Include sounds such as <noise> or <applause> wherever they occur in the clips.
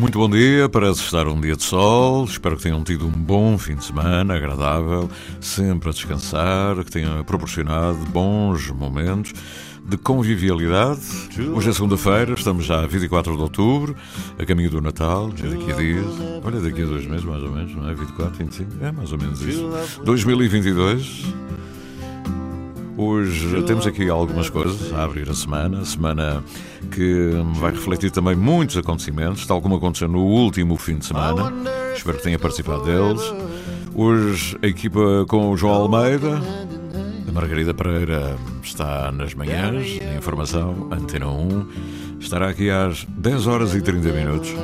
Muito bom dia, parece estar um dia de sol. Espero que tenham tido um bom fim de semana, agradável, sempre a descansar, que tenham proporcionado bons momentos de convivialidade. Hoje é segunda-feira, estamos já a 24 de outubro, a caminho do Natal, é daqui a dias. Olha, daqui a dois meses, mais ou menos, não é? 24, 25, é mais ou menos isso. 2022. Hoje temos aqui algumas coisas a abrir a semana, semana que vai refletir também muitos acontecimentos, tal como aconteceu no último fim de semana. Espero que tenha participado deles. Hoje a equipa com o João Almeida, a Margarida Pereira está nas manhãs, a informação, Antena 1, estará aqui às 10 horas e 30 minutos.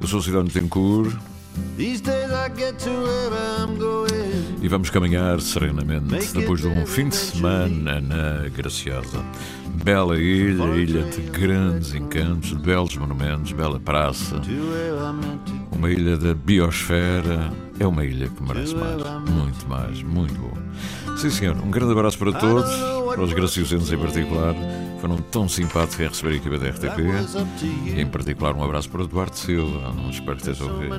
Eu sou o Cidadão Tencourt. E vamos caminhar serenamente depois de um fim de semana na Graciosa. Bela ilha, ilha de grandes encantos, de belos monumentos, bela praça. Uma ilha da biosfera. É uma ilha que merece mais, muito mais, muito boa. Sim, senhor. Um grande abraço para todos, para os graciosenses em particular. Foram tão simpáticos a receber a equipa da RTP. Em particular um abraço para o Eduardo Silva. Não espero que esteja a ouvir.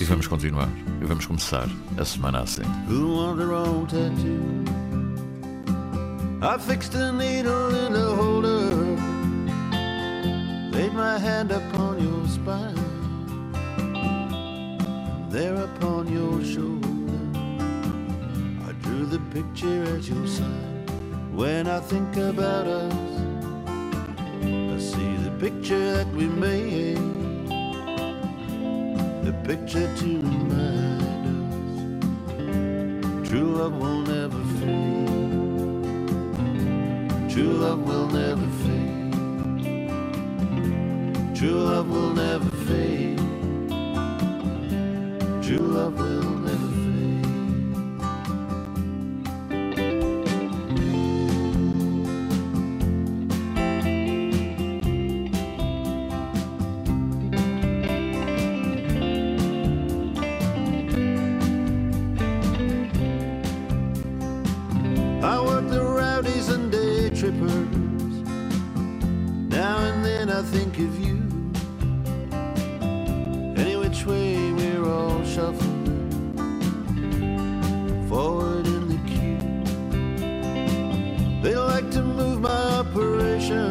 E vamos continuar. E vamos começar a semana assim. I fixed a needle in a holder, laid my hand upon your spine, there upon your shoulder, I drew the picture at your side. When I think about us, picture that we made, the picture to remind us true love will never fade. True love will never fade. True love will never fade. True love will Think of you. Any which way we're all shuffled forward in the queue. They like to move my operation.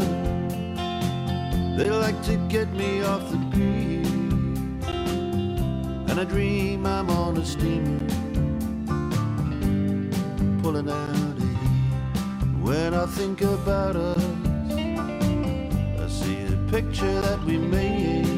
They like to get me off the beat. And I dream I'm on a steamer pulling out of heat. When I think about us, picture that we made.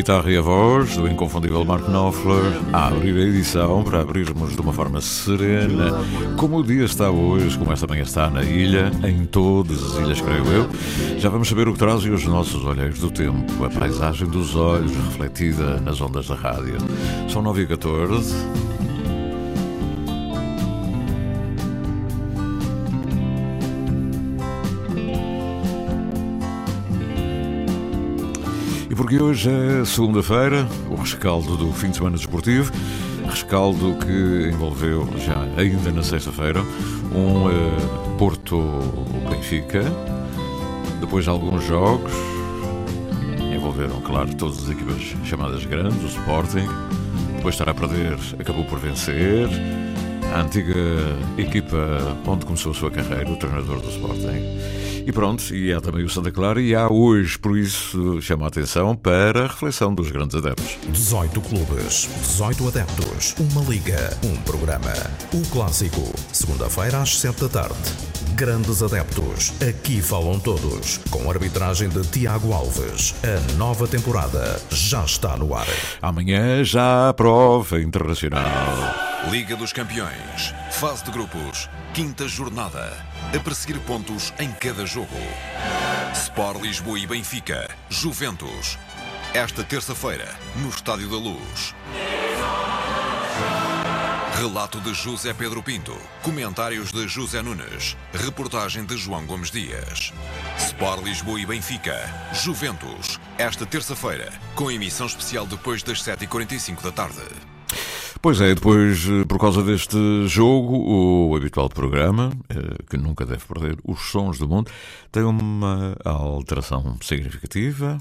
Guitarra e a voz do inconfundível Mark Knopfler a abrir a edição para abrirmos de uma forma serena, como o dia está hoje, como esta manhã está na ilha, em todas as ilhas, creio eu. Já vamos saber o que trazem os nossos olheiros do tempo, a paisagem dos olhos refletida nas ondas da rádio. São 9 e 14 porque hoje é segunda-feira, o rescaldo do fim de semana desportivo, rescaldo que envolveu já ainda na sexta-feira um uh, Porto-Benfica, depois alguns jogos, envolveram, claro, todas as equipas chamadas grandes, o Sporting, depois estará a perder, acabou por vencer, a antiga equipa onde começou a sua carreira, o treinador do Sporting. E pronto, e há também o Santa Clara, e há hoje, por isso, chama a atenção para a reflexão dos grandes adeptos. 18 clubes, 18 adeptos, uma liga, um programa. O clássico, segunda-feira às 7 da tarde. grandes adeptos. Aqui falam todos. Com arbitragem de Tiago Alves. A nova temporada já está no ar. Amanhã já a prova internacional. Liga dos Campeões. Fase de grupos. Quinta jornada. A perseguir pontos em cada jogo. Sport Lisboa e Benfica. Juventus. Esta terça-feira, no Estádio da Luz. Relato de José Pedro Pinto. Comentários de José Nunes. Reportagem de João Gomes Dias. Sport Lisboa e Benfica. Juventus. Esta terça-feira, com emissão especial depois das 7h45 da tarde. Pois é, depois, eh, por causa deste jogo, o habitual programa, eh, que nunca deve perder, Os Sons do Mundo, tem uma alteração significativa.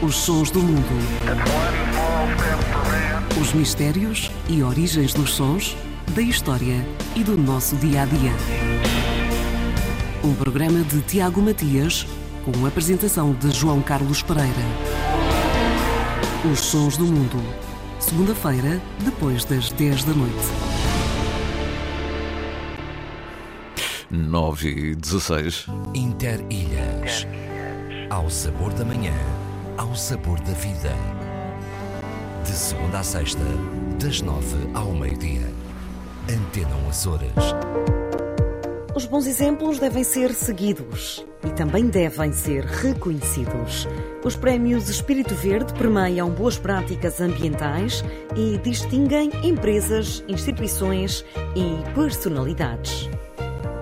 Os Sons do Mundo. Os mistérios e origens dos sons, da história e do nosso dia a dia. Um programa de Tiago Matias, com apresentação de João Carlos Pereira. Os Sons do Mundo. Segunda-feira, depois das 10 da noite. 9 e 16. Interilhas. Ao sabor da manhã, ao sabor da vida. De segunda a sexta, das nove ao meio-dia. Antena Açores. Os bons exemplos devem ser seguidos e também devem ser reconhecidos. Os prémios Espírito Verde premiam boas práticas ambientais e distinguem empresas, instituições e personalidades.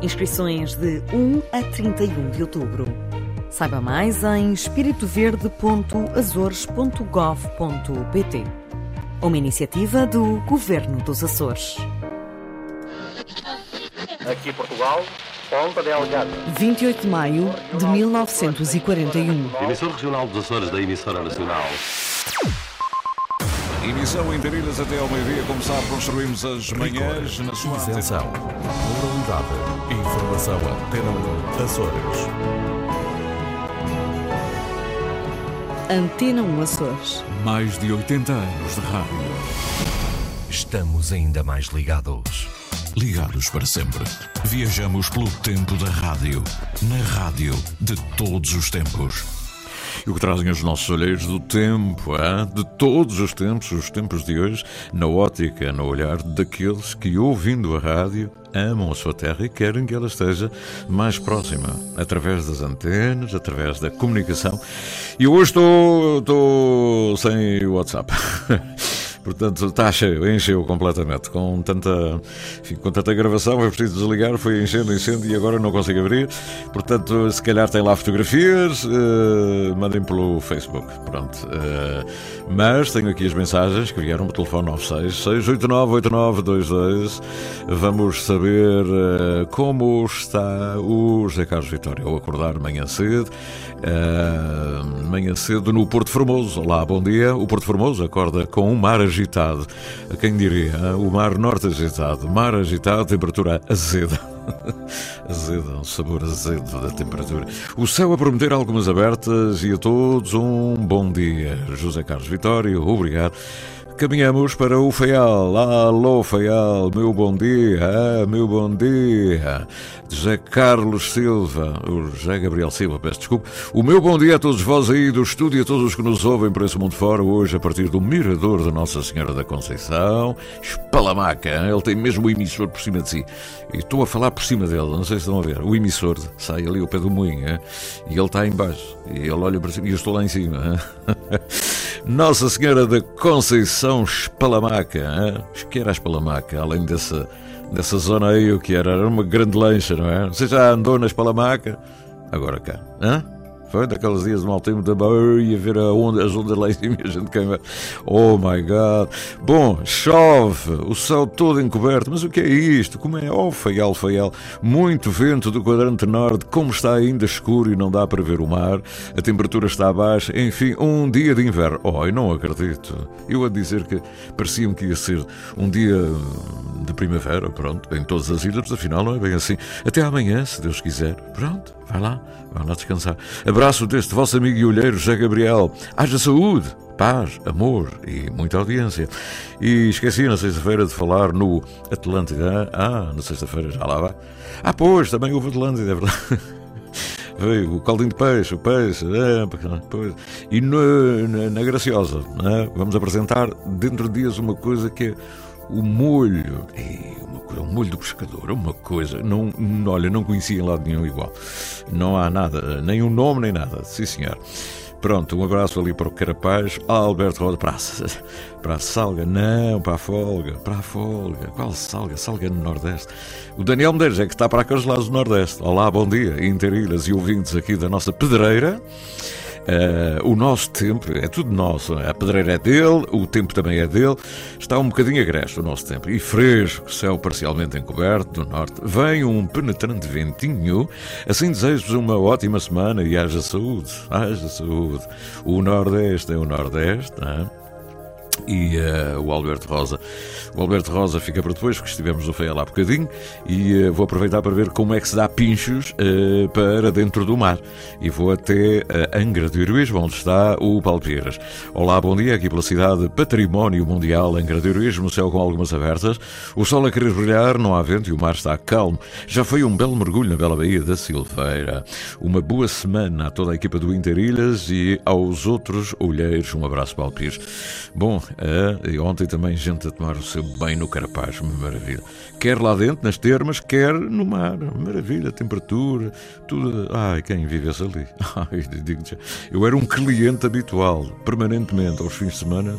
Inscrições de 1 a 31 de outubro. Saiba mais em espiritoverde.azores.gov.pt. Uma iniciativa do Governo dos Açores. Aqui Portugal. 28 de maio de 1941. Emissor regional dos Açores da emissora nacional. Emissão em Interilhas até ao meio-dia. Como sabe, construímos as manhãs na sua Isenção. Moralidade. Informação Antena 1 Açores. Antena 1 Açores. Mais de 80 anos de rádio. Estamos ainda mais ligados. Ligados para sempre. Viajamos pelo tempo da rádio. Na rádio de todos os tempos. E o que trazem os nossos olheiros do tempo, hein? de todos os tempos, os tempos de hoje, na ótica, no olhar daqueles que, ouvindo a rádio, amam a sua terra e querem que ela esteja mais próxima, através das antenas, através da comunicação. E hoje estou, estou sem WhatsApp. <laughs> Portanto, está cheio, encheu completamente. Com tanta, enfim, com tanta gravação, foi preciso desligar, foi enchendo, enchendo e agora não consigo abrir. Portanto, se calhar tem lá fotografias, uh, mandem pelo Facebook. Pronto. Uh, mas tenho aqui as mensagens que vieram para o telefone 966898922. Vamos saber uh, como está o José Carlos Vitória ao acordar manhã cedo. Uh, manhã cedo no Porto Formoso. Olá, bom dia. O Porto Formoso acorda com um mar agitado. Quem diria? O mar norte agitado. Mar agitado, temperatura azeda. <laughs> azeda, um sabor azedo da temperatura. O céu a prometer algumas abertas e a todos um bom dia. José Carlos Vitório, obrigado. Caminhamos para o Faial. Alô, Faial, meu bom dia, meu bom dia. José Carlos Silva, o José Gabriel Silva, peço desculpa. O meu bom dia a todos vós aí do estúdio e a todos os que nos ouvem por esse mundo fora, hoje a partir do Mirador da Nossa Senhora da Conceição. Espalamaca, ele tem mesmo o emissor por cima de si. E estou a falar por cima dele, não sei se estão a ver. O emissor sai ali ao pé do moinho, hein? e ele está em baixo. E ele olha para cima e eu estou lá em cima. <laughs> Nossa Senhora da Conceição Espalamaca, hein? Acho que era Espalamaca, além dessa, dessa zona aí, o que era? Era uma grande lancha, não é? Você já andou na Espalamaca? Agora cá, hã? Foi daqueles dias de mau tempo também, ia ver a onda, as ondas lá em cima e a gente queima. Oh my God! Bom, chove, o céu todo encoberto, mas o que é isto? Como é? Oh, feial, feial. Muito vento do quadrante norte, como está ainda escuro e não dá para ver o mar, a temperatura está baixa, enfim, um dia de inverno. Oh, eu não acredito. Eu a dizer que parecia-me que ia ser um dia de primavera, pronto, em todas as ilhas, mas afinal não é bem assim. Até amanhã, se Deus quiser. Pronto, vai lá, vai lá descansar. Abraço deste vosso amigo e olheiro José Gabriel. Haja saúde, paz, amor e muita audiência. E esqueci na sexta-feira de falar no Atlântida. Ah, na sexta-feira já lá vai. Ah, pois, também houve Atlântida, é verdade. <laughs> Veio o caldinho de peixe, o peixe, é, e na, na, Graciosa é? vamos apresentar dentro de dias uma coisa que é o molho. É uma coisa, o molho do pescador, uma coisa. Não, olha, não conhecia em lado nenhum igual. Não há nada, nem um nome, nem nada. Sim, senhor. Pronto, um abraço ali para o Carapaz, Alberto Roda, para a, para a Salga, não, para a Folga, para a Folga, qual Salga? Salga no Nordeste. O Daniel Medeiros é que está para aqueles lados do Nordeste. Olá, bom dia, interilhas e ouvintes aqui da nossa pedreira. Uh, o nosso tempo é tudo nosso. A pedreira é dele, o tempo também é dele. Está um bocadinho agreste o nosso tempo. E fresco, céu parcialmente encoberto do norte. Vem um penetrante ventinho. Assim desejo-vos uma ótima semana e haja saúde. Haja saúde. O Nordeste é o Nordeste, não é? E uh, o Alberto Rosa. O Alberto Rosa fica para depois, porque estivemos no lá há bocadinho, e uh, vou aproveitar para ver como é que se dá pinchos uh, para dentro do mar. E vou até Angra do Heroísmo, onde está o Paulo Pieiras. Olá, bom dia, aqui pela cidade Património Mundial, Angra do Heroísmo, céu com algumas abertas, o sol a querer brilhar, não há vento e o mar está calmo. Já foi um belo mergulho na bela Baía da Silveira. Uma boa semana a toda a equipa do Interilhas e aos outros olheiros. Um abraço, Paulo Pires. Bom, e ontem também gente a tomar o seu bem no Carapaz, maravilha. Quer lá dentro, nas termas, quer no mar, maravilha, temperatura, tudo. Ai, quem vivesse ali? <laughs> Ai, digo eu era um cliente habitual, permanentemente, aos fins de semana,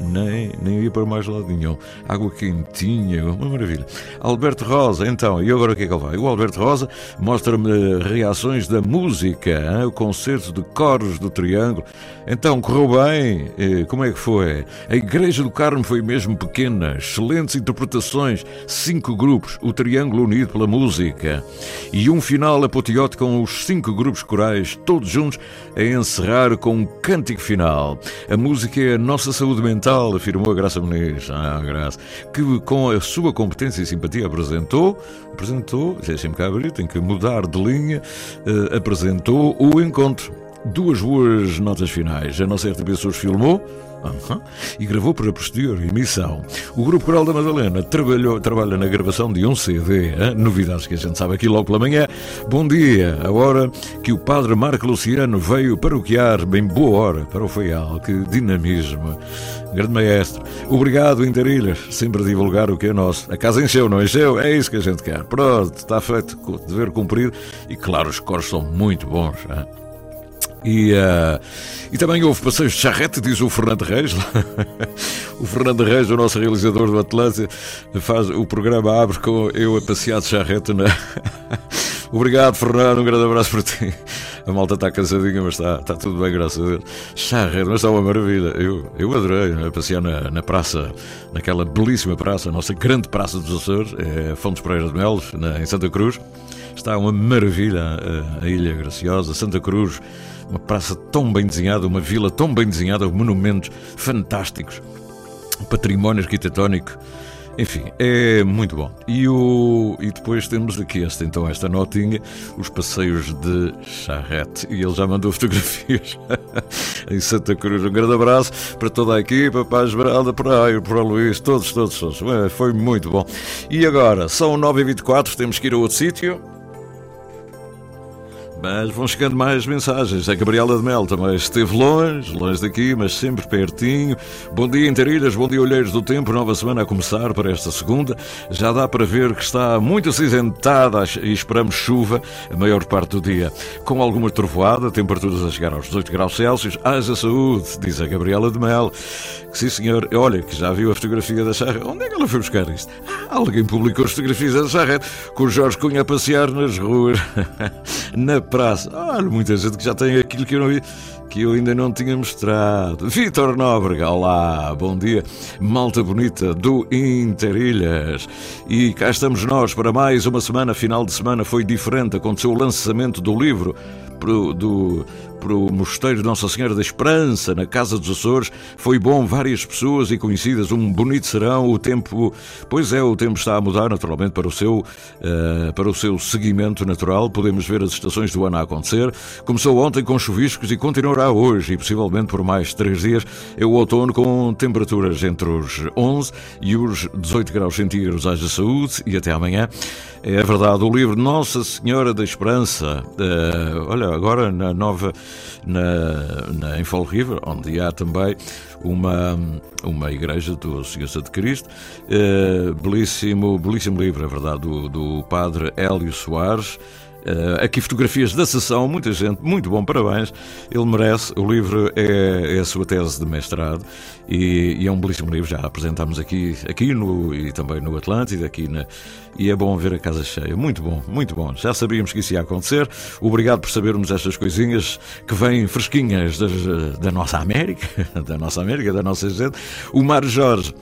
nem, nem ia para mais lado nenhum. Água quentinha, uma maravilha. Alberto Rosa, então, e agora o que é que ele vai? O Alberto Rosa mostra-me reações da música, hein? o concerto de coros do Triângulo. Então, correu bem? E como é que foi? A Igreja do Carmo foi mesmo pequena, excelentes interpretações, cinco grupos, o Triângulo unido pela música. E um final apoteótico com os cinco grupos corais, todos juntos, a encerrar com um cântico final. A música é a nossa saúde mental afirmou a Graça Muniz, ah, Graça, que com a sua competência e simpatia apresentou, apresentou, deixem-me cá abrir, tem que mudar de linha, uh, apresentou o encontro. Duas boas notas finais. A nossa RTP Pessoas filmou, Uhum. E gravou para a posterior emissão. O Grupo Coral da Madalena trabalhou, trabalha na gravação de um CD, hein? novidades que a gente sabe aqui logo pela manhã. Bom dia, a hora que o Padre Marco Luciano veio paroquiar, bem boa hora, para o Feial, que dinamismo. Grande maestro. Obrigado, Interilhas, sempre a divulgar o que é nosso. A casa encheu, não encheu? É isso que a gente quer. Pronto, está feito, dever cumprido. E claro, os cores são muito bons. Hein? E, uh, e também houve passeios de charrete, diz o Fernando Reis. <laughs> o Fernando Reis, o nosso realizador do Atlântico, faz o programa abre com eu a passear de charrete. Na... <laughs> Obrigado, Fernando, um grande abraço para ti. A malta está cansadinha, mas está, está tudo bem, graças a Deus. Charrete, mas está uma maravilha. Eu, eu adorei né, passear na, na praça, naquela belíssima praça, a nossa grande praça dos Açores, é Fontes Pereira de Melos, na, em Santa Cruz. Está uma maravilha a, a Ilha Graciosa, Santa Cruz uma praça tão bem desenhada, uma vila tão bem desenhada, monumentos fantásticos, património arquitetónico. Enfim, é muito bom. E, o, e depois temos aqui esta, então, esta notinha, os passeios de charrete. E ele já mandou <laughs> fotografias <laughs> em Santa Cruz. Um grande abraço para toda a equipa, para a Esmeralda, para para o Luís, todos, todos, todos. Foi muito bom. E agora, são 9h24, temos que ir a outro sítio. Mas vão chegando mais mensagens. A Gabriela de Mel também esteve longe, longe daqui, mas sempre pertinho. Bom dia, Interilhas, bom dia, Olheiros do Tempo. Nova semana a começar para esta segunda. Já dá para ver que está muito acinzentada e esperamos chuva a maior parte do dia. Com alguma trovoada, temperaturas a chegar aos 18 graus Celsius. Haja saúde, diz a Gabriela de Mel. Sim, senhor. Olha, que já viu a fotografia da charrete. Onde é que ela foi buscar isto? Ah, alguém publicou as fotografias da charrete com o Jorge Cunha a passear nas ruas. <laughs> Na praça. Olha, muita gente que já tem aquilo que eu não que eu ainda não tinha mostrado. Vitor Nóbrega, olá, bom dia. Malta bonita do Interilhas. E cá estamos nós para mais uma semana. Final de semana foi diferente. Aconteceu o lançamento do livro do para o Mosteiro Nossa Senhora da Esperança, na Casa dos Açores. Foi bom, várias pessoas e conhecidas, um bonito serão. O tempo, pois é, o tempo está a mudar naturalmente para o seu, uh, para o seu seguimento natural. Podemos ver as estações do ano a acontecer. Começou ontem com chuviscos e continuará hoje, e possivelmente por mais três dias. É o outono com temperaturas entre os 11 e os 18 graus centígrados. Haja saúde e até amanhã. É verdade, o livro Nossa Senhora da Esperança, uh, olha, agora na nova, na, na, em Fall River, onde há também uma, uma igreja do Senhor Santo Cristo, uh, belíssimo, belíssimo livro, é verdade, do, do padre Hélio Soares, Uh, aqui fotografias da sessão, muita gente, muito bom, parabéns. Ele merece. O livro é, é a sua tese de mestrado e, e, é um belíssimo livro. Já apresentámos aqui, aqui no, e também no Atlântida, aqui na, e é bom ver a casa cheia. Muito bom, muito bom. Já sabíamos que isso ia acontecer. Obrigado por sabermos estas coisinhas que vêm fresquinhas das, da nossa América, <laughs> da nossa América, da nossa gente. O Mar Jorge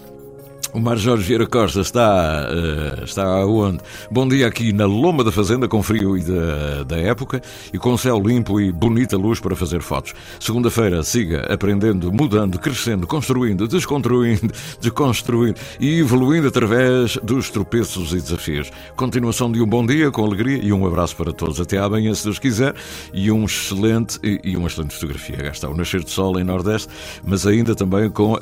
o Mar Jorge Vieira Costa está, uh, está onde? Bom dia aqui na Loma da Fazenda, com frio e da, da época e com céu limpo e bonita luz para fazer fotos. Segunda-feira, siga aprendendo, mudando, crescendo, construindo, desconstruindo, <laughs> desconstruindo e evoluindo através dos tropeços e desafios. Continuação de um bom dia, com alegria e um abraço para todos. Até amanhã, se Deus quiser, e um excelente e, e uma excelente fotografia. Cá está o nascer de sol em Nordeste, mas ainda também com, uh,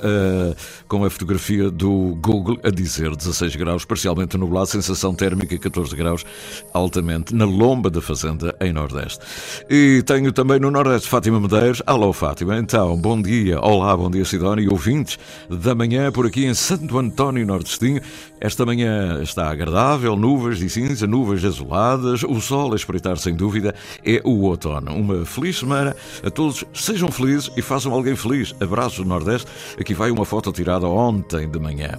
com a fotografia do Google a dizer 16 graus, parcialmente nublado, sensação térmica 14 graus, altamente na lomba da fazenda em Nordeste. E tenho também no Nordeste Fátima Medeiros. Alô Fátima, então, bom dia. Olá, bom dia Sidónia e ouvintes da manhã por aqui em Santo António Nordestinho. Esta manhã está agradável, nuvens de cinza, nuvens azuladas, o sol a espreitar sem dúvida é o outono. Uma feliz semana a todos, sejam felizes e façam alguém feliz. Abraços do Nordeste. Aqui vai uma foto tirada ontem de manhã.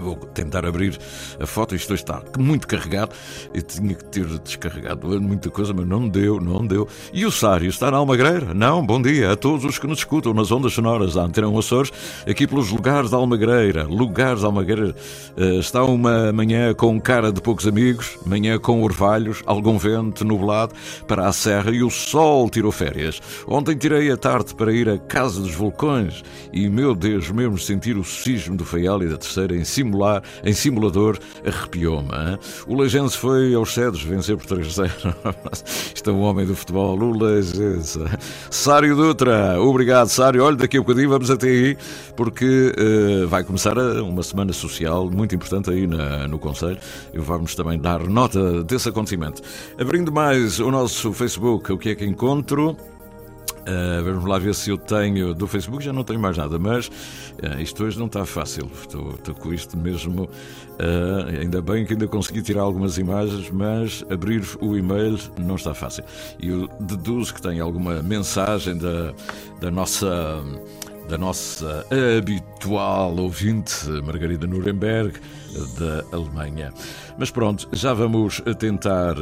Vou tentar abrir a foto, isto está muito carregado. Eu tinha que ter descarregado muita coisa, mas não deu, não deu. E o Sário está na Almagreira? Não, bom dia a todos os que nos escutam nas ondas sonoras da Antena Açores, aqui pelos lugares da Almagreira. Lugares da Almagreira. Uh, está uma manhã com cara de poucos amigos, manhã com orvalhos, algum vento nublado para a serra e o sol tirou férias. Ontem tirei a tarde para ir à Casa dos Vulcões e, meu Deus, mesmo sentir o sismo do Faial e da Terceira em simular, em simulador, arrepiou-me. O Lagense foi aos Cedos vencer por 3-0. <laughs> Isto é um homem do futebol, o Lagense. Sário Dutra, obrigado, Sário. Olha, daqui a bocadinho vamos até aí, porque uh, vai começar uma semana social muito importante aí na, no Conselho e vamos também dar nota desse acontecimento. Abrindo mais o nosso Facebook, o que é que encontro? Uh, vamos lá ver se eu tenho. Do Facebook já não tenho mais nada, mas uh, isto hoje não está fácil. Estou, estou com isto mesmo. Uh, ainda bem que ainda consegui tirar algumas imagens, mas abrir o e-mail não está fácil. E eu deduzo que tem alguma mensagem da, da nossa. Da nossa habitual ouvinte, Margarida Nuremberg, da Alemanha. Mas pronto, já vamos tentar,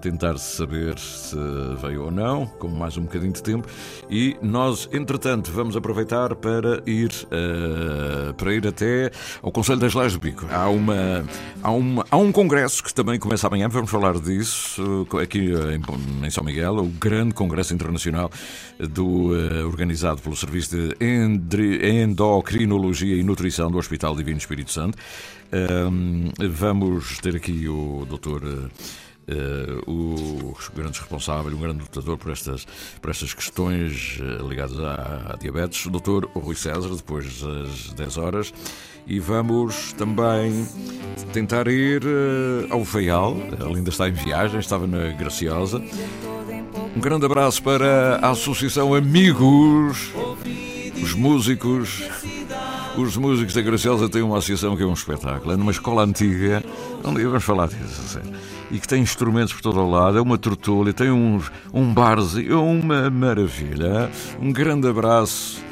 tentar saber se veio ou não, com mais um bocadinho de tempo. E nós, entretanto, vamos aproveitar para ir, uh, para ir até ao Conselho das Lajes do Pico. Há, uma, há, uma, há um congresso que também começa amanhã, vamos falar disso aqui em, em São Miguel, o grande congresso internacional do, uh, organizado pelo Serviço de Endocrinologia e Nutrição do Hospital Divino Espírito Santo. Um, vamos ter aqui o doutor. Uh, o grande responsável, um grande lutador por estas, por estas questões uh, ligadas à, à, diabetes, o doutor Rui César, depois das 10 horas. E vamos também tentar ir uh, ao Feial, ele ainda está em viagem, estava na Graciosa. Um grande abraço para a Associação Amigos, os músicos os músicos da Graciosa têm uma associação que é um espetáculo. É numa escola antiga, onde vamos falar disso, assim, e que tem instrumentos por todo o lado. É uma tortulha, tem uns, um barzinho, é uma maravilha. Um grande abraço.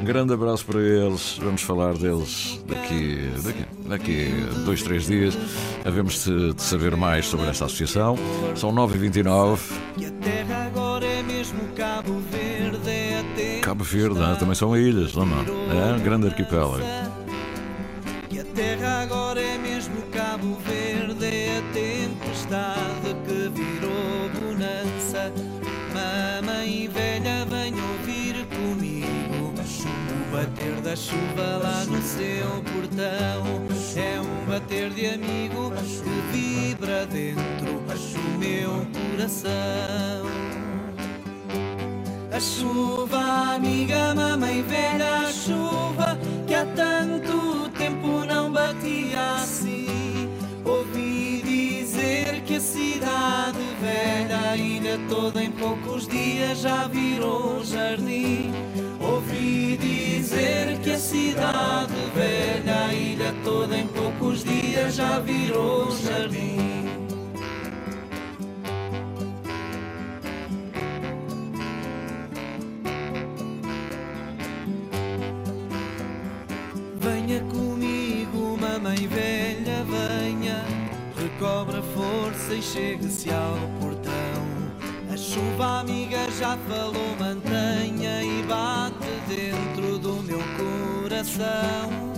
Um grande abraço para eles. Vamos falar deles daqui, daqui, daqui dois, três dias. Havemos de, de saber mais sobre esta associação. São 9h29. E a terra agora é mesmo Cabo. Cabo Verde, né? também são ilhas, não é? É um grande arquipélago. E a terra agora é mesmo Cabo Verde, é a tempestade que virou bonança. Mamãe velha, vem ouvir comigo o bater da chuva lá no seu portão. É um bater de amigo que vibra dentro do meu coração. A chuva, amiga, mamãe velha, a chuva que há tanto tempo não batia assim. Ouvi dizer que a cidade velha, a ilha toda em poucos dias já virou jardim. Ouvi dizer que a cidade velha, a ilha toda em poucos dias já virou jardim. Força e chegue-se ao portão. A chuva amiga já falou, mantenha e bate dentro do meu coração.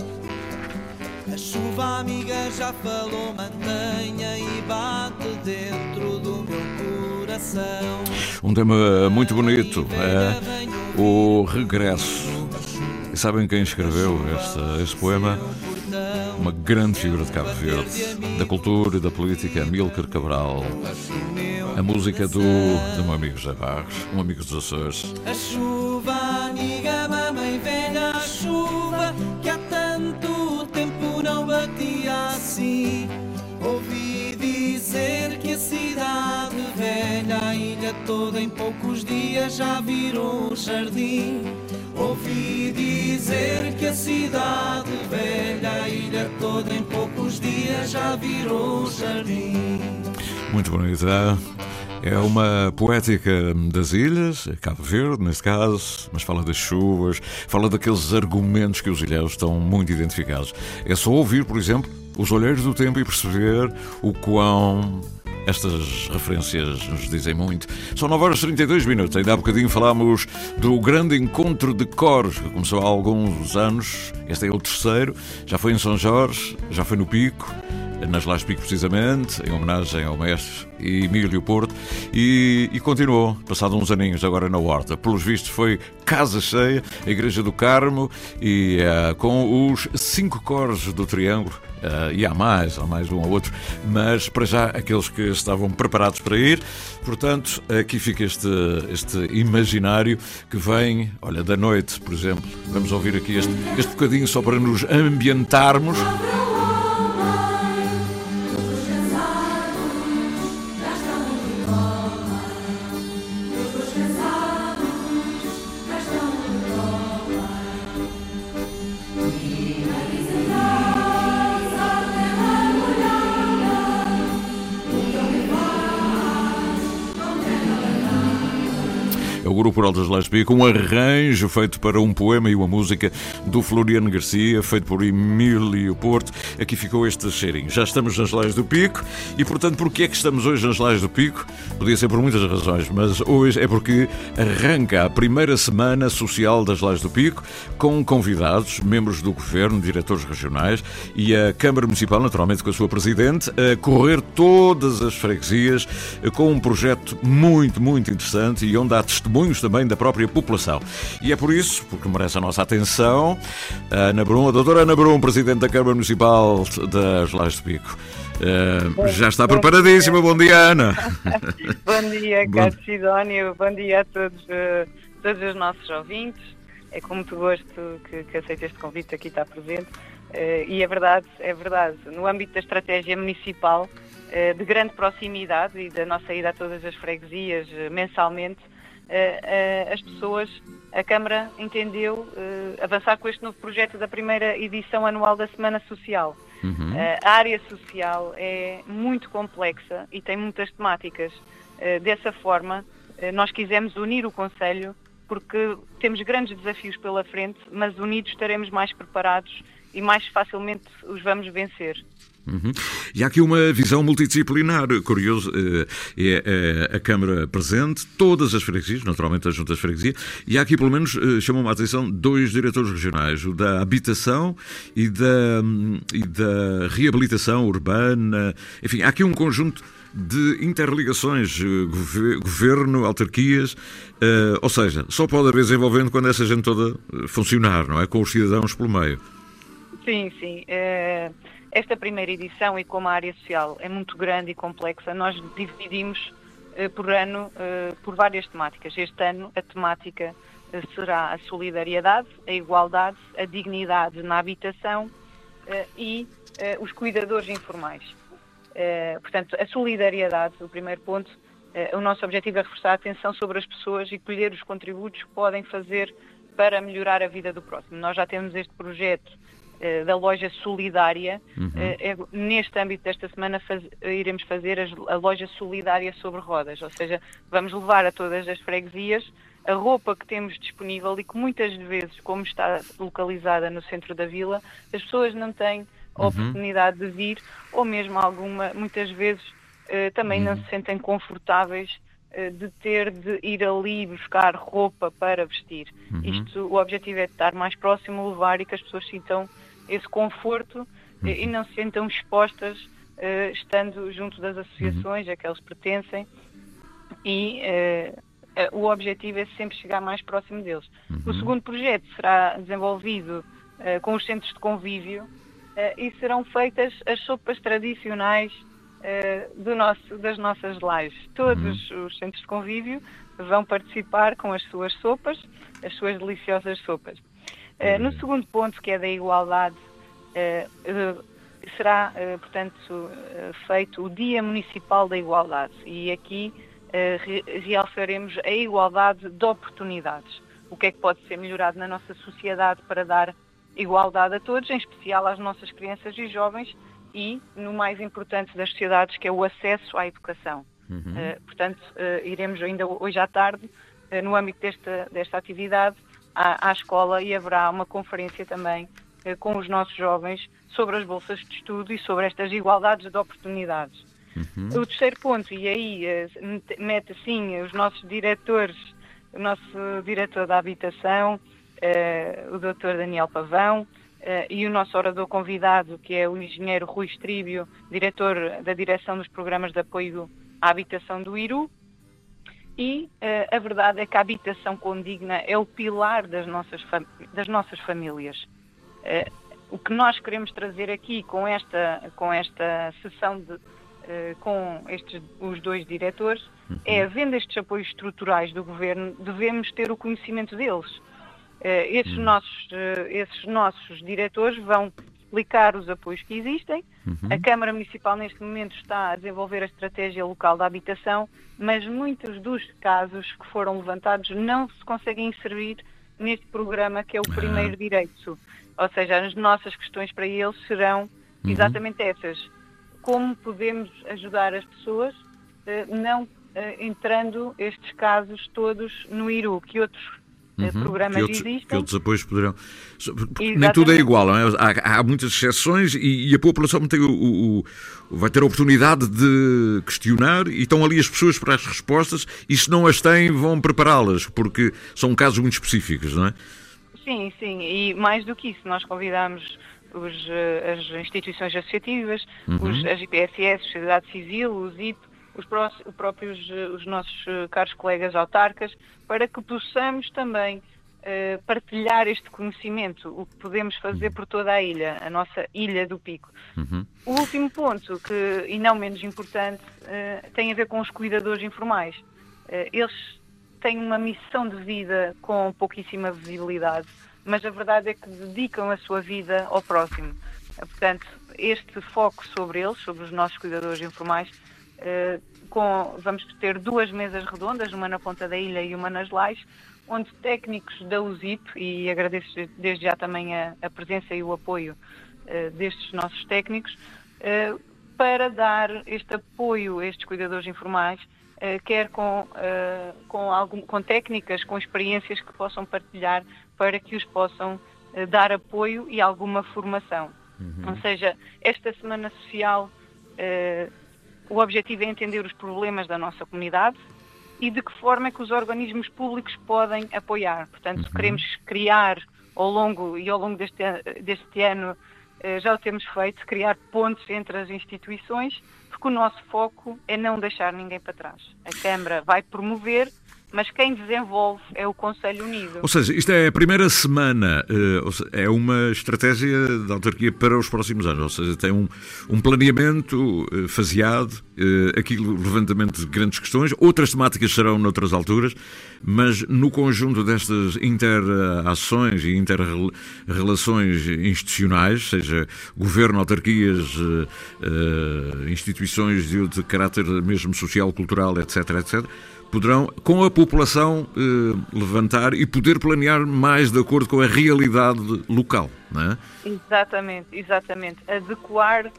A chuva amiga já falou, mantenha e bate dentro do meu coração. Um tema muito bonito é o regresso. E sabem quem escreveu este, este poema? Uma grande figura de Cabo Verde, da cultura e da política, Amílcar Cabral. A música do, do meu amigo José Barros, um amigo dos Açores. A chuva, amiga, mamãe velha, a chuva que há tanto tempo não batia assim. Ouvi dizer que a cidade velha, a ilha toda em poucos dias já virou jardim. Ouvi dizer que a cidade velha, a ilha toda em poucos dias já virou jardim. Muito bonita. É uma poética das ilhas, é Cabo Verde, neste caso, mas fala das chuvas, fala daqueles argumentos que os ilhéus estão muito identificados. É só ouvir, por exemplo, os olheiros do tempo e perceber o quão estas referências nos dizem muito. São 9 horas e 32 minutos. Ainda há bocadinho falámos do grande encontro de coros que começou há alguns anos. Este é o terceiro. Já foi em São Jorge, já foi no Pico, nas Las Pico precisamente, em homenagem ao mestre Emílio Porto, e, e continuou, passado uns aninhos, agora na Horta. Pelos vistos foi casa cheia, a Igreja do Carmo, e uh, com os cinco coros do Triângulo. Uh, e há mais, há mais um ou outro, mas para já aqueles que estavam preparados para ir. Portanto, aqui fica este, este imaginário que vem, olha, da noite, por exemplo. Vamos ouvir aqui este, este bocadinho só para nos ambientarmos. Grupo Oral das Lésbicas, um arranjo feito para um poema e uma música do Floriano Garcia, feito por Emílio Porto. Aqui ficou este cheirinho. Já estamos nas Lais do Pico e, portanto, porquê é que estamos hoje nas Lais do Pico? Podia ser por muitas razões, mas hoje é porque arranca a primeira semana social das Lais do Pico com convidados, membros do governo, diretores regionais e a Câmara Municipal, naturalmente com a sua presidente, a correr todas as freguesias com um projeto muito, muito interessante e onde há testemunhos também da própria população. E é por isso, porque merece a nossa atenção, a Ana Brum, a doutora Ana Brum, presidente da Câmara Municipal das Lajes de Pico. Uh, já está preparadíssima. Bom dia, Ana. <laughs> bom dia, Carlos Sidónio. Bom dia a todos, uh, todos os nossos ouvintes. É com muito gosto que, que aceito este convite aqui estar presente. Uh, e é verdade, é verdade. No âmbito da estratégia municipal, de grande proximidade e da nossa ida a todas as freguesias mensalmente, as pessoas, a Câmara entendeu avançar com este novo projeto da primeira edição anual da Semana Social. Uhum. A área social é muito complexa e tem muitas temáticas. Dessa forma, nós quisemos unir o Conselho porque temos grandes desafios pela frente, mas unidos estaremos mais preparados e mais facilmente os vamos vencer. Uhum. E há aqui uma visão multidisciplinar, curioso, é, é a Câmara presente, todas as freguesias, naturalmente as juntas de freguesia, e há aqui pelo menos, chamam a atenção, dois diretores regionais, o da habitação e da, e da reabilitação urbana, enfim, há aqui um conjunto de interligações, eh, governo, autarquias, ou seja, só pode haver desenvolvimento quando essa gente toda funcionar, não é? Com os cidadãos pelo meio. Sim, sim. Uh, esta primeira edição, e como a área social é muito grande e complexa, nós dividimos uh, por ano por várias temáticas. Este ano a temática será a solidariedade, a igualdade, a dignidade na habitação e os cuidadores informais. Eh, portanto, a solidariedade, o primeiro ponto, o nosso objetivo é reforçar a atenção sobre as pessoas e colher os contributos que podem fazer para melhorar a vida do próximo. Nós já temos este projeto da loja solidária. Uhum. É, neste âmbito desta semana faz, iremos fazer a, a loja solidária sobre rodas, ou seja, vamos levar a todas as freguesias a roupa que temos disponível e que muitas vezes, como está localizada no centro da vila, as pessoas não têm uhum. oportunidade de vir, ou mesmo alguma, muitas vezes uh, também uhum. não se sentem confortáveis uh, de ter de ir ali buscar roupa para vestir. Uhum. Isto, o objetivo é de estar mais próximo, levar e que as pessoas sintam esse conforto uh, e não se sintam expostas estando junto das associações a que eles pertencem e o objetivo é sempre chegar mais próximo deles. O uhum. segundo projeto será desenvolvido com os centros de convívio uh, e serão feitas as sopas tradicionais uh, do nosso, das nossas lajes. Todos uhum. os centros de convívio vão participar com as suas sopas, as suas deliciosas sopas. Uh, no segundo ponto, que é da igualdade, será, portanto, feito o Dia Municipal da Igualdade e aqui realçaremos a igualdade de oportunidades. O que é que pode ser melhorado na nossa sociedade para dar igualdade a todos, em especial às nossas crianças e jovens e no mais importante das sociedades, que é o acesso à educação. Uhum. Uh, portanto, uh, iremos ainda hoje à tarde, uh, no âmbito desta, desta atividade, à, à, escola e haverá uma conferência também com os nossos jovens sobre as bolsas de estudo e sobre estas igualdades de oportunidades. Uhum. O terceiro ponto, e aí mete assim os nossos diretores, o nosso diretor da habitação, uh, o Dr. Daniel Pavão uh, e o nosso orador convidado, que é o engenheiro Rui Estríbio, diretor da Direção dos Programas de Apoio à Habitação do Iru. E uh, a verdade é que a habitação condigna é o pilar das nossas, das nossas famílias. o que nós queremos trazer aqui com esta, com esta sessão de, com estes, os dois diretores uhum. é, havendo estes apoios estruturais do governo, devemos ter o conhecimento deles. Uh, esses, uhum. nossos, uh, esses nossos diretores vão explicar os apoios que existem. Uhum. A Câmara Municipal, neste momento, está a desenvolver a estratégia local da habitação, mas muitos dos casos que foram levantados não se conseguem inserir neste programa, que é o ah. primeiro direito. Ou seja, as nossas questões para eles serão uhum. exatamente essas. Como podemos ajudar as pessoas, uh, não entrando estes casos todos no IRU, que outros uhum. programas que outros, existem. Que outros apoios poderão. Nem tudo é igual, não é? há, há, muitas exceções e, e a população tem o, o, o, vai ter a oportunidade de questionar e estão ali as pessoas para as respostas e se não as têm vão prepará-las, porque são casos muito específicos, não é? Sim, sim, e mais do que isso, nós convidamos os, eh, as instituições associativas, uhum. os, as IPSS, a sociedade civil, os IP, os, pró próprios eh, os nossos eh, caros colegas autarcas, para que possamos também uh, partilhar este conhecimento, o que podemos fazer por toda a ilha, a nossa ilha do Pico. Uhum. O último ponto, que, e não menos importante, uh, tem a ver com os cuidadores informais. Uh, eles têm uma missão de vida com pouquíssima visibilidade, mas a verdade é que dedicam a sua vida ao próximo. Portanto, este foco sobre eles, sobre os nossos cuidadores informais, com, vamos ter duas mesas redondas, uma na ponta da ilha e uma nas Lais, onde técnicos da USIP, e agradeço desde já também a, a presença e o apoio uh, destes nossos técnicos, uh, para dar este apoio a estes cuidadores informais, uh, quer com, com, algum, com técnicas, com experiências que possam partilhar para que os possam dar apoio e alguma formação. Uhum. Ou seja, esta Semana Social o objetivo é entender os problemas da nossa comunidade e de que forma é que os organismos públicos podem apoiar. Portanto, uhum. queremos criar ao longo e ao longo deste, deste ano eh, já o temos feito, criar pontes entre as instituições, porque o nosso foco é não deixar ninguém para trás. A Câmara vai promover mas quem desenvolve é o Conselho Unido. Ou seja, isto é a primeira semana, eh, é uma estratégia da autarquia para os próximos anos, ou seja, tem um, um planeamento eh, faseado, eh, aquilo levantamento de grandes questões, outras temáticas serão noutras alturas, mas no conjunto destas interações e inter-relações institucionais, seja governo, autarquias, instituições de, de caráter mesmo social, cultural, etc., etc., poderão, com a população, eh, levantar e poder planear mais de acordo com a realidade local, não é? Exatamente, exatamente. Adequar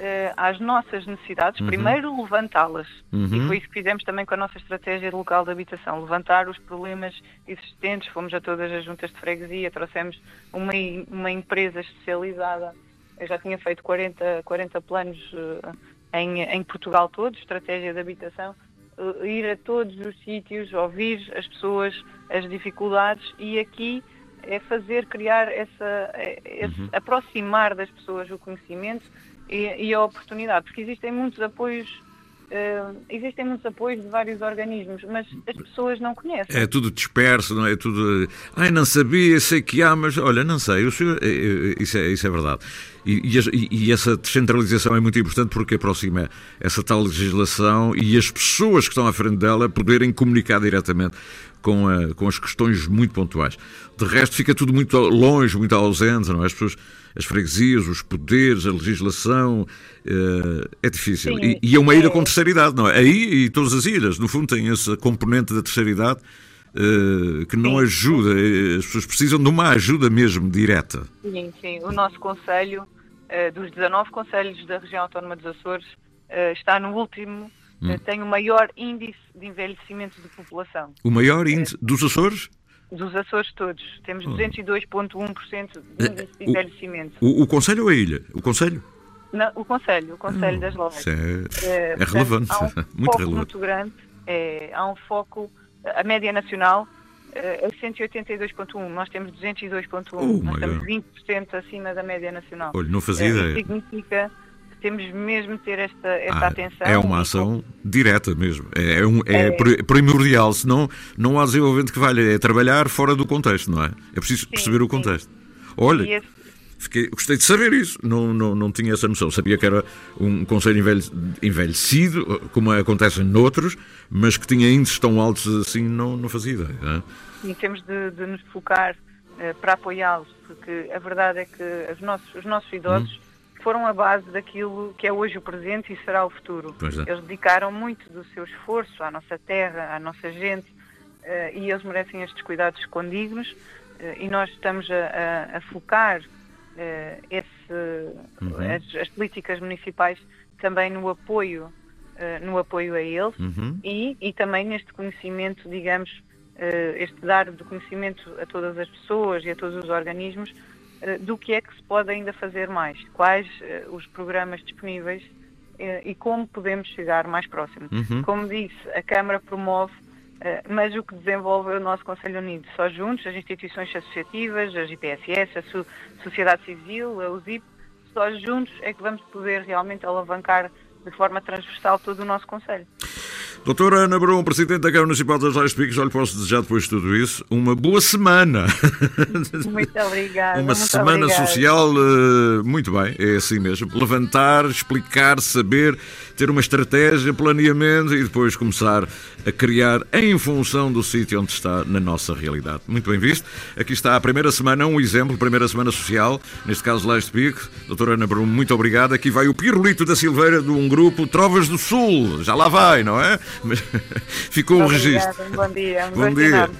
eh, às nossas necessidades, uhum. primeiro levantá-las. Uhum. E foi isso que fizemos também com a nossa estratégia local de habitação, levantar os problemas existentes. Fomos a todas as juntas de freguesia, trouxemos uma, uma empresa especializada. Eu já tinha feito 40, 40 planos uh, em, em Portugal todo, estratégia de habitação ir a todos os sítios, ouvir as pessoas, as dificuldades e aqui é fazer, criar essa, esse, uhum. aproximar das pessoas o conhecimento e, e, a oportunidade, porque existem muitos apoios Uh, existem muitos apoios de vários organismos, mas as pessoas não conhecem. É tudo disperso, não é? é tudo. Ai, não sabia, sei que há, mas olha, não sei. O senhor... isso, é, isso é verdade. E, e, e, essa descentralização é muito importante porque aproxima essa tal legislação e as pessoas que estão à frente dela poderem comunicar diretamente com, a, com as questões muito pontuais. De resto, fica tudo muito longe, muito ausente, não é? As pessoas as freguesias, os poderes, a legislação, uh, é difícil. Sim, e, e, é uma ilha é. com terceira idade, não é? Aí e todas as ilhas, no fundo, têm essa componente da terceira idade uh, que não sim. ajuda, eh, as pessoas precisam de uma ajuda mesmo direta. Sim, sim. O nosso Conselho, dos 19 Conselhos da região autónoma dos Açores, está no último, hum. tem o maior índice de envelhecimento de população. O maior índice dos Açores? Dos Açores todos. Temos 202,1% de índice de envelhecimento. O, o, o Conselho ou a ilha? O Conselho? Não, o Conselho, o Conselho hum, das Lojas. É, é, é relevante, há um <laughs> muito relevante. muito grande, é, há um foco, a média nacional é 182.1, nós temos 202.1, oh, nós estamos 20% acima da média nacional. Olha, não fazia é, ideia. Significa temos mesmo de ter esta, esta ah, atenção. É uma ação direta mesmo, é, é, um, é, é, primordial, senão não há desenvolvimento que valha, é trabalhar fora do contexto, não é? É preciso sim, perceber o contexto. Sim. Olha, esse... fiquei, gostei de saber isso, não, não, não tinha essa noção, sabia que era um conselho envelhecido, como acontece noutros, mas que tinha índices tão altos assim, não, não fazia ideia. É? Sim, temos de, de nos focar uh, para apoiá-los, porque a verdade é que os nossos, os nossos idosos hum foram a base daquilo que é hoje o presente e será o futuro. É. Eles dedicaram muito do seu esforço à nossa terra, à nossa gente, uh, e eles merecem estes cuidados condignos, uh, e nós estamos a, a, a focar uh, esse, uhum. as, as, políticas municipais também no apoio, no apoio a eles uhum. e, e também neste conhecimento, digamos, este dar de conhecimento a todas as pessoas e a todos os organismos do que é que se pode ainda fazer mais, quais uh, os programas disponíveis uh, e como podemos chegar mais próximo. Uhum. Como disse, a Câmara promove, mas o que desenvolve é o nosso Conselho Unido. Só juntos, as instituições associativas, as IPSS, a so sociedade civil, a USIP, só juntos é que vamos poder realmente alavancar de forma transversal todo o nosso Conselho. Doutora Ana Brum, Presidente da Câmara Municipal das Lais Picos, já lhe posso desejar depois de tudo isso uma boa semana. <laughs> Muito obrigada. uma muito semana obrigada. social, uh, muito bem, é assim mesmo. Levantar, explicar, saber, ter uma estratégia, planeamento e depois começar a criar em função do sítio onde está na nossa realidade. Muito bem visto. Aqui está a primeira semana, um exemplo, primeira semana social, neste caso Lais de Pico. Doutora Ana Brum, muito obrigado. Aqui vai o Pirulito da Silveira de um grupo Trovas do Sul. Já lá vai, não é? Mas <laughs> ficou o registro. Bom dia. Um bom dia.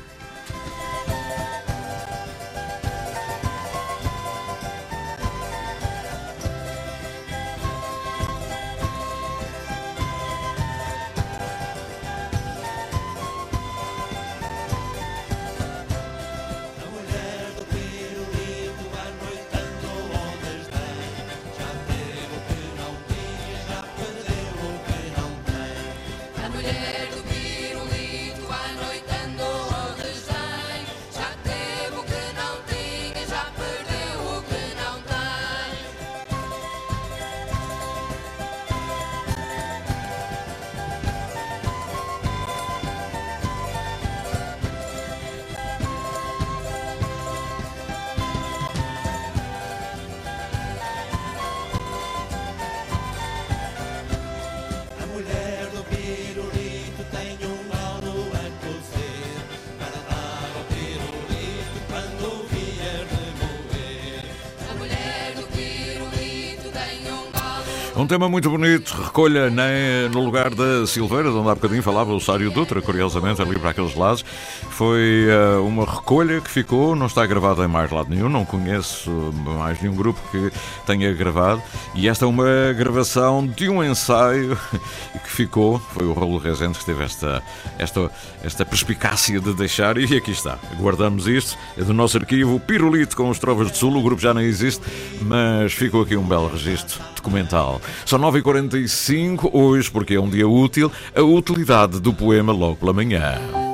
Tema muito bonito, recolha nem no lugar da Silveira, de onde há bocadinho falava o Sário Dutra, curiosamente, ali para aqueles lados. Foi uh, uma recolha que ficou, não está gravada em mais lado nenhum, não conheço mais nenhum grupo que tenha gravado. E esta é uma gravação de um ensaio <laughs> que ficou, foi o Raul Rezende que teve esta, esta, esta perspicácia de deixar, e aqui está. Guardamos isto, é do nosso arquivo, Pirulito com os Trovas de Sul, o grupo já não existe, mas ficou aqui um belo registro documental. São 9h45, hoje, porque é um dia útil, a utilidade do poema logo pela manhã.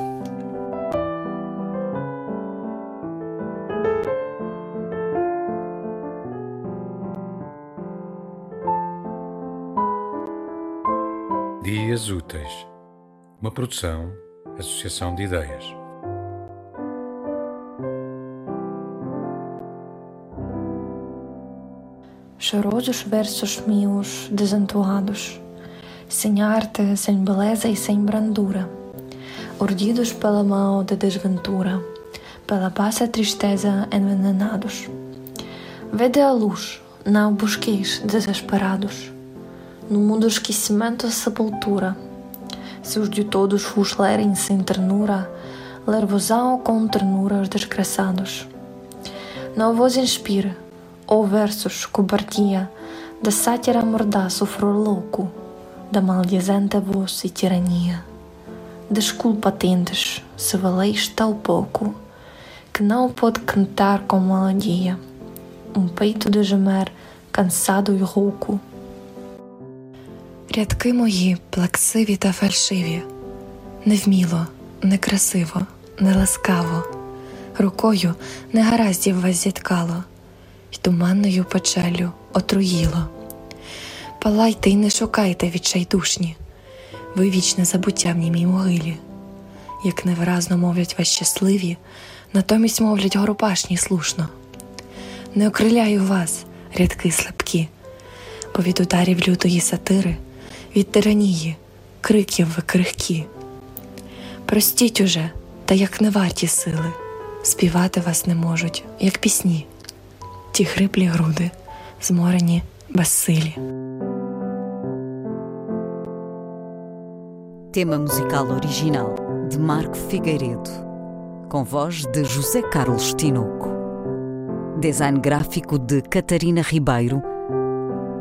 Úteis, uma produção, associação de ideias. chorosos versos meus desentoados, sem arte, sem beleza e sem brandura, urdidos pela mão da desventura, pela passa tristeza envenenados. Vede a luz, não busqueis desesperados, no mundo esquecimento sepultura. Se os de todos vos lerem sem ternura, ler-vos-ão com ternura os desgraçados. Não vos inspire, ou versos cobardia da sátira mordaz o furor louco da maldizente voz e tirania. Desculpa tendes se valeis tal pouco que não pode cantar com melodia um peito de gemer cansado і rouco. Рядки мої плаксиві та фальшиві, невміло, некрасиво, неласкаво, рукою негараздів вас зіткало. Й туманною печелю отруїло. Палайте й не шукайте відчайдушні, ви вічне забуття в німій могилі, як невиразно мовлять вас щасливі, натомість мовлять горопашні слушно. Не окриляю вас, рядки слабкі, бо від ударів лютої сатири, від тиранії, криків ви крихкі. Простіть уже, та як не варті сили, співати вас не можуть, як пісні ті хриплі груди, зморені безсилі. Tema musical original de Marco Figueiredo, com voz de José Carlos Tinoco. Design gráfico de Catarina Ribeiro.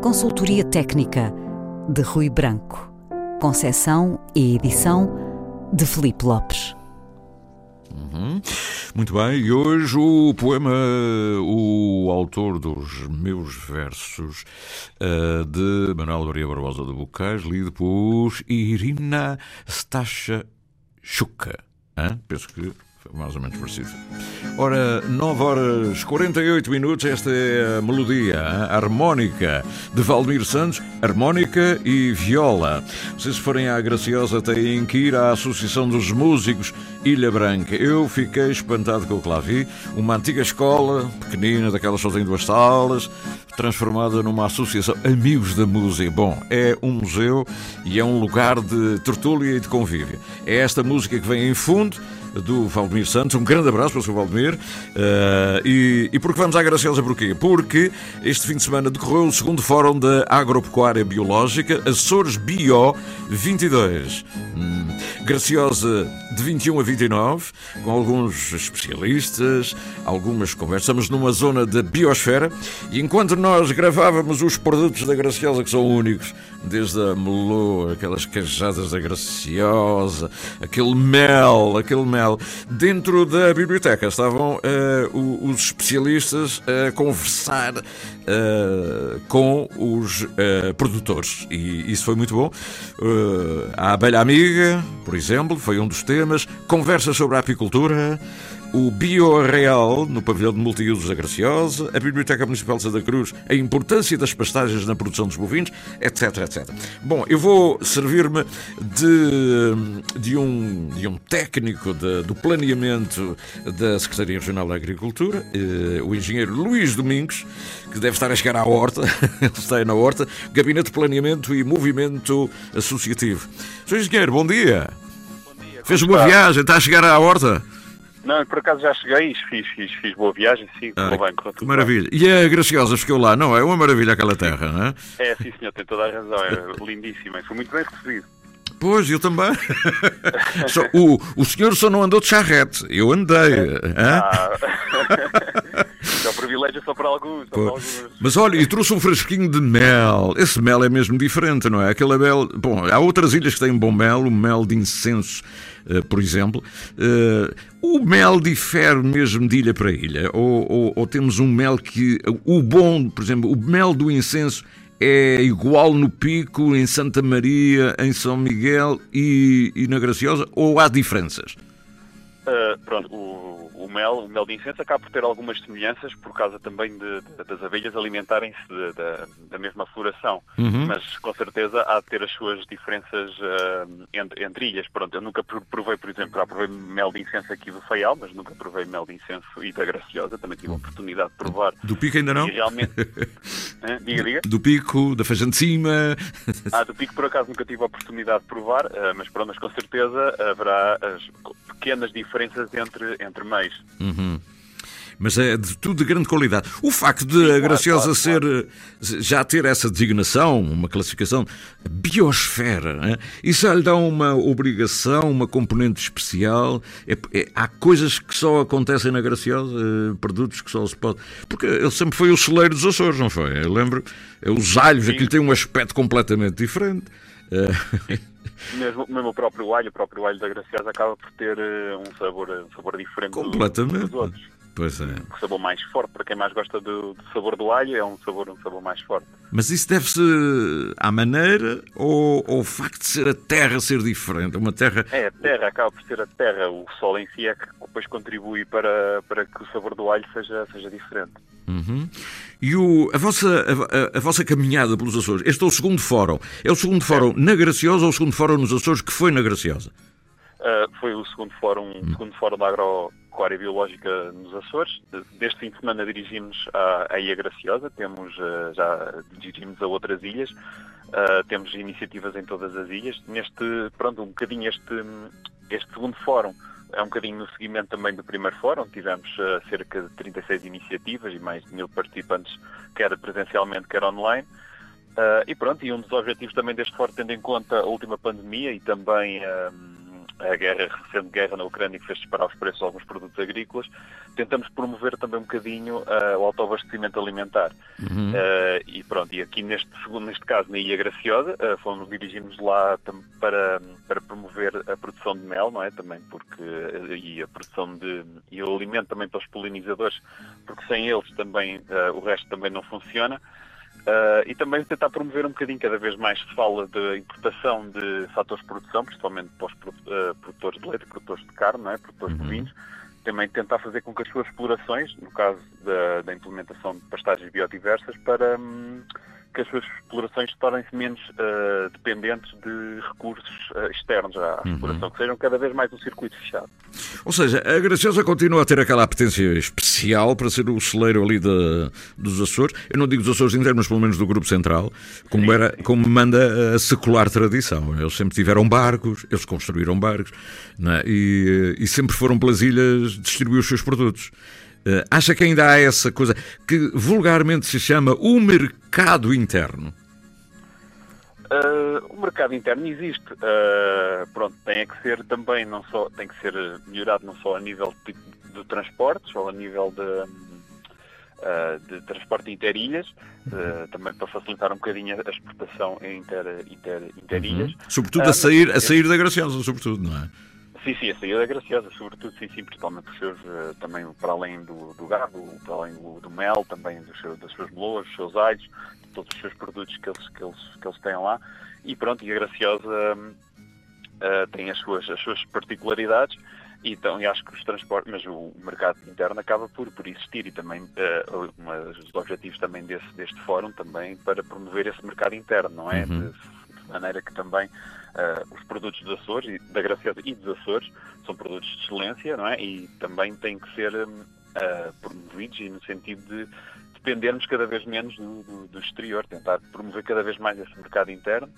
Consultoria técnica de Rui Branco. Concessão e edição de Felipe Lopes. Uhum. Muito bem, e hoje o poema, o autor dos meus versos, uh, de Manuel Maria Barbosa de Bocais, lido por Irina Stasha Chuca. Penso que mais ou menos parecido. Ora, 9 horas 48 minutos, esta é a melodia a harmónica de Valdemir Santos, harmónica e viola. Se forem à Graciosa, têm que ir à Associação dos Músicos Ilha Branca. Eu fiquei espantado com o que lá vi. Uma antiga escola, pequenina, daquelas só tem duas salas, transformada numa associação Amigos da Música. Bom, é um museu e é um lugar de tertúlia e de convívio. É esta música que vem em fundo do Valdemir Santos. Um grande abraço para o Sr. Valdemir. Uh, e, e porque vamos à Graciosa porquê? Porque este fim de semana decorreu o segundo Fórum da Agropecuária Biológica, Açores Bio 22. Hum, Graciosa de 21 a 29, com alguns especialistas, algumas conversas. Estamos numa zona da biosfera e enquanto nós gravávamos os produtos da Graciosa, que são únicos, desde a melô, aquelas cajadas da Graciosa, aquele mel, aquele mel, dentro da biblioteca estavam uh, os especialistas a conversar uh, com os uh, produtores e isso foi muito bom. a abelha amiga, por exemplo, foi um dos temas. Conversas sobre a apicultura o Bioreal, no pavilhão de multiusos da Graciosa, a Biblioteca Municipal de Santa Cruz, a importância das pastagens na produção dos bovinos, etc, etc. Bom, eu vou servir-me de, de, um, de um técnico de, do planeamento da Secretaria Regional da Agricultura, eh, o engenheiro Luís Domingos, que deve estar a chegar à horta, <laughs> está aí na horta, Gabinete de Planeamento e Movimento Associativo. Sr. Engenheiro, bom dia. Bom dia Fez uma viagem, está a chegar à horta? Não, por acaso já cheguei, fiz, fiz, fiz boa viagem, sim, ah, bem, que maravilha. Bem. E a Graciosa ficou lá, não é? Uma maravilha aquela terra, não é? É, sim senhor, tem toda a razão, é lindíssima, foi muito bem recebido. Pois, eu também. <laughs> o, o senhor só não andou de charrete, eu andei. Ah. <laughs> é só para alguns, só para alguns. Mas olha, e trouxe um fresquinho de mel. Esse mel é mesmo diferente, não é? Aquela mel. Bom, há outras ilhas que têm bom mel, o mel de incenso, uh, por exemplo. Uh, o mel difere mesmo de ilha para ilha? Ou, ou, ou temos um mel que. O bom, por exemplo, o mel do incenso é igual no Pico, em Santa Maria, em São Miguel e, e na Graciosa, ou há diferenças? Uh, pronto, o, mel, o mel de incenso acaba por ter algumas semelhanças por causa também de, de, das abelhas alimentarem-se da mesma floração, uhum. mas com certeza há de ter as suas diferenças uh, entre, entre, ilhas. Pronto, eu nunca provei, por exemplo, já provei mel de incenso aqui do Faial, mas nunca provei mel de incenso e da Graciosa, também tive a oportunidade de provar. Do Pico ainda não? E realmente... <laughs> diga, diga. Do Pico, da Feijão de Cima... ah, do Pico por acaso nunca tive a oportunidade de provar, uh, mas pronto, mas com certeza haverá as pequenas diferenças entre, entre meios. Uhum. Mas é de tudo de grande qualidade. O facto de Sim, a Graciosa claro, ser claro. já ter essa designação, uma classificação biosfera, né? isso já lhe dá uma obrigação, uma componente especial. É, é, há coisas que só acontecem na Graciosa, eh, produtos que só se pode. Porque ele sempre foi o celeiro dos Açores, não foi? Eu lembro, é os alhos, Sim. aquilo tem um aspecto completamente diferente. Sim. <laughs> Mesmo, mesmo o próprio alho, o próprio alho da Graciosa acaba por ter uh, um, sabor, um sabor diferente Completamente. dos outros. Pois é. Um sabor mais forte, para quem mais gosta do, do, sabor do alho, é um sabor, um sabor mais forte. Mas isso deve-se à maneira ou ao facto de ser a terra ser diferente? Uma terra... É, a terra acaba por ser a terra. O sol em si é que depois contribui para, para que o sabor do alho seja, seja diferente. Uhum. E o, a, vossa, a, a, vossa caminhada pelos Açores, este é o segundo fórum. É o segundo fórum na Graciosa ou o segundo fórum nos Açores que foi na Graciosa? Uh, foi o segundo fórum, hum. segundo fórum da agropecuária biológica nos Açores. Deste fim de semana dirigimos à, à Ilha Graciosa, temos, uh, já dirigimos a outras ilhas, uh, temos iniciativas em todas as ilhas. Neste, pronto, um bocadinho este, este segundo fórum é um bocadinho no seguimento também do primeiro fórum. Tivemos uh, cerca de 36 iniciativas e mais de mil participantes, quer presencialmente, quer online. Uh, e pronto, e um dos objetivos também deste fórum, tendo em conta a última pandemia e também uh, a guerra, a recente guerra na Ucrânia que fez disparar os preços de alguns produtos agrícolas, tentamos promover também um bocadinho uh, o autoabastecimento alimentar. Uhum. Uh, e pronto, e aqui neste, segundo, neste caso, na Ilha Graciosa, uh, fomos dirigimos lá para, para promover a produção de mel, não é? Também porque, e a produção de, e o alimento também para os polinizadores, porque sem eles também, o resto também não funciona. Uh, e também tentar promover um bocadinho, cada vez mais se fala de importação de fatores de produção, principalmente para os uh, produtores de leite, produtores de carne, não é? produtores uhum. de vinhos, também tentar fazer com que as suas explorações, no caso da, da implementação de pastagens biodiversas, para, um, que as suas explorações tornem-se menos uh, dependentes de recursos uh, externos à uhum. exploração, que sejam cada vez mais um circuito fechado. Ou seja, a Graciosa continua a ter aquela apetência especial para ser o celeiro ali de, dos Açores. Eu não digo dos Açores inteiros, mas pelo menos do Grupo Central, como, era, como manda a secular tradição. Eles sempre tiveram barcos, eles construíram barcos é? e, e sempre foram pelas ilhas distribuir os seus produtos. Uh, acha que ainda há essa coisa que vulgarmente se chama o mercado interno? Uh, o mercado interno existe. Uh, pronto, tem que ser também não só tem que ser melhorado não só a nível de, de transportes ou a nível de, uh, de transporte interilhas, também para facilitar um bocadinho a exportação inter, inter, interilhas. Uhum. Sobretudo a sair a sair da Graciosa, sobretudo, não é? Sim, sim, a saída é graciosa, sobretudo, sim, sim, principalmente os seus, uh, também para além do, do gado, para além do, do mel, também dos seus, das suas meloas, dos seus alhos, de todos os seus produtos que eles, que eles, que eles têm lá. E pronto, e a Graciosa uh, tem as suas, as suas particularidades e, então, e acho que os transportes, mas o mercado interno acaba por, por existir e também uh, dos objetivos também desse, deste fórum também para promover esse mercado interno, não é? Uhum. De, de maneira que também uh, os produtos dos Açores, da Graciosa e dos Açores, são produtos de excelência, não é? E também têm que ser uh, promovidos e no sentido de dependermos cada vez menos do, do, do, exterior, tentar promover cada vez mais esse mercado interno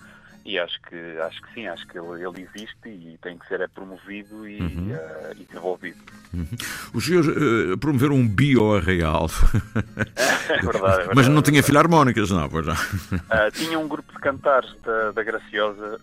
e acho que, acho que sim, acho que ele, ele existe e tem que ser é promovido e, uhum. uh, e desenvolvido. Uhum. Os senhores uh, promoveram um bioarreal. <laughs> é, verdade, é verdade. Mas não tinha filarmónicas, não, pois não. Uh, <laughs> tinha um grupo de cantares da, da Graciosa,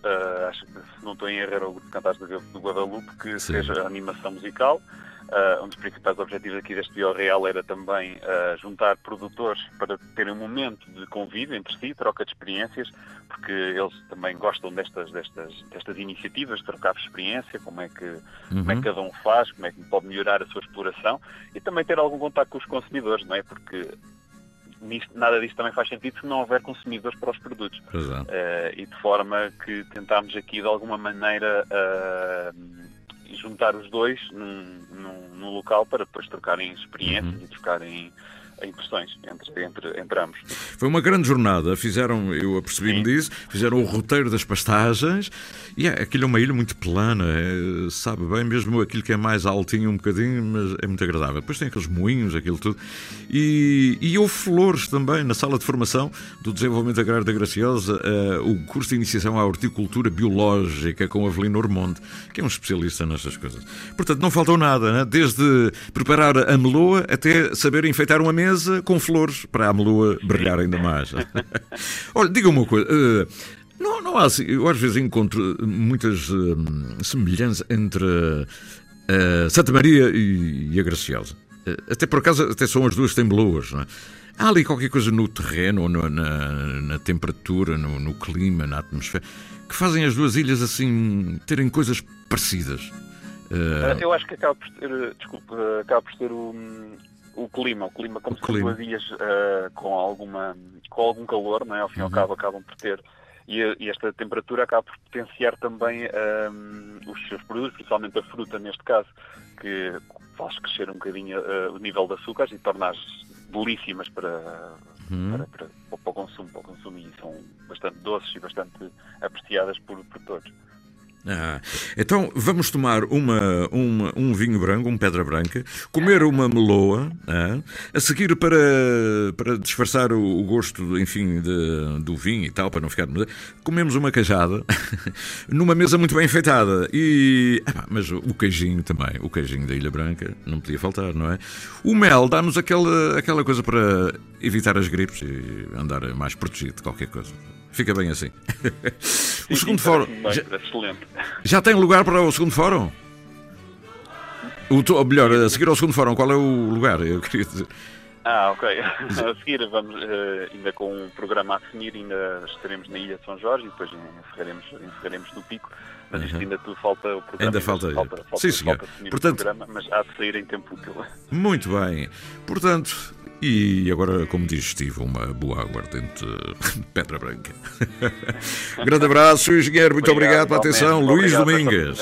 acho que se não estou em erro era o grupo de cantares do, do Guadalupe, que sim. fez a animação musical. Uh, um dos principais objetivos aqui deste Real era também uh, juntar produtores para terem um momento de convívio entre si, troca de experiências, porque eles também gostam destas, destas, destas iniciativas, de trocar experiência, como é, que, uhum. como é que uhum. cada um faz, como é que pode melhorar a sua exploração e também ter algum contato com os consumidores, não é? Porque nada disso também faz sentido se não houver consumidores para os produtos. Uh, e de forma que tentámos aqui de alguma maneira juntar os dois num, num, num, local para depois trocarem experiências uhum. e trocarem impressões entre, entre, entre ambos. Foi uma grande jornada, fizeram, eu apercebi-me disso, fizeram o roteiro das pastagens e é, aquilo é uma ilha muito plana, é, sabe bem, mesmo aquilo que é mais altinho um bocadinho, mas é muito agradável. Depois tem aqueles moinhos, aquilo tudo. E, e houve flores também na sala de formação do Desenvolvimento Agrário da Graciosa, uh, o curso de iniciação à horticultura biológica com Avelino Ormonde, que é um especialista nestas coisas. Portanto, não faltou nada, né? desde preparar a meloa até saber enfeitar uma com flores para a meloa brilhar ainda mais. <laughs> Olha, diga uma coisa. Uh, não, não há assim. Eu às vezes encontro muitas uh, semelhanças entre uh, Santa Maria e, a Graciosa. Uh, até por acaso, até são as duas têm meloas, não é? Há ali qualquer coisa no terreno, ou na, na, temperatura, no, no, clima, na atmosfera, que fazem as duas ilhas assim terem coisas parecidas. Eu acho que acaba por ter, desculpe, acaba por o, o clima, o clima como o são clima. duas ilhas com, alguma, com algum calor, não é? ao fim e uhum. ao cabo acabam por ter e, esta temperatura acaba por potenciar também um, os seus produtos, principalmente a fruta neste caso, que faz crescer um bocadinho uh, o nível de açúcares e torna-as belíssimas para, hum. para, para, para, o consumo, para o consumo e são bastante doces e bastante apreciadas por, por todos. Ah, então vamos tomar uma, uma, um vinho branco, um pedra branca, comer uma meloa, ah, a seguir para, para disfarçar o, o gosto, enfim, de, do vinho e tal, para não ficar. Comemos uma cajada <laughs> numa mesa muito bem enfeitada. E, ah, mas o queijinho também, o queijinho da Ilha Branca, não podia faltar, não é? O mel dá-nos aquela, aquela coisa para evitar as gripes e andar mais protegido de qualquer coisa. Fica bem assim. Sim, <laughs> o segundo fórum. Já, já tem lugar para o segundo fórum? O, ou melhor, a seguir ao segundo fórum, qual é o lugar? Eu queria dizer. Ah, ok. A seguir vamos uh, ainda com um programa a definir, ainda estaremos na Ilha de São Jorge e depois encerraremos, encerraremos no Pico. Mas isto ainda tudo falta o programa. Ainda falta. falta, falta Sim, senhor. Falta Portanto, o programa, mas há de sair em tempo útil. Muito bem. Portanto, e agora, como diz Steve, uma boa aguardente de <laughs> Pedra Branca. <laughs> Grande abraço, engenheiro, muito obrigado, obrigado pela atenção. Luís Domingues.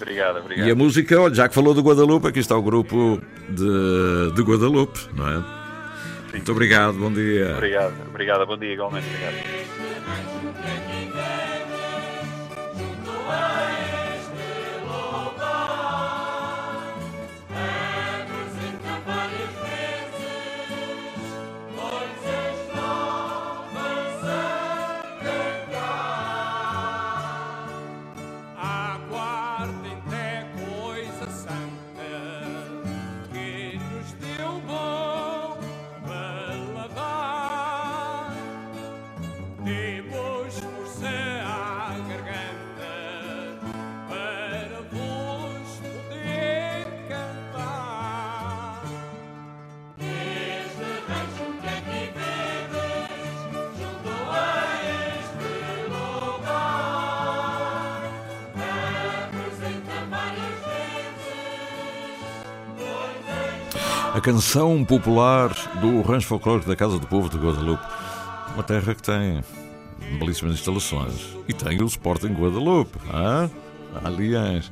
Obrigado, obrigado. E a música, olha, já que falou do Guadalupe, aqui está o grupo de, de Guadalupe, não é? Sim. Muito obrigado, bom dia. Obrigado, obrigado, bom dia, igualmente. Obrigado. Canção popular do rancho folclórico da Casa do Povo de Guadalupe. Uma terra que tem belíssimas instalações e tem o Sporting Guadalupe. Aliás.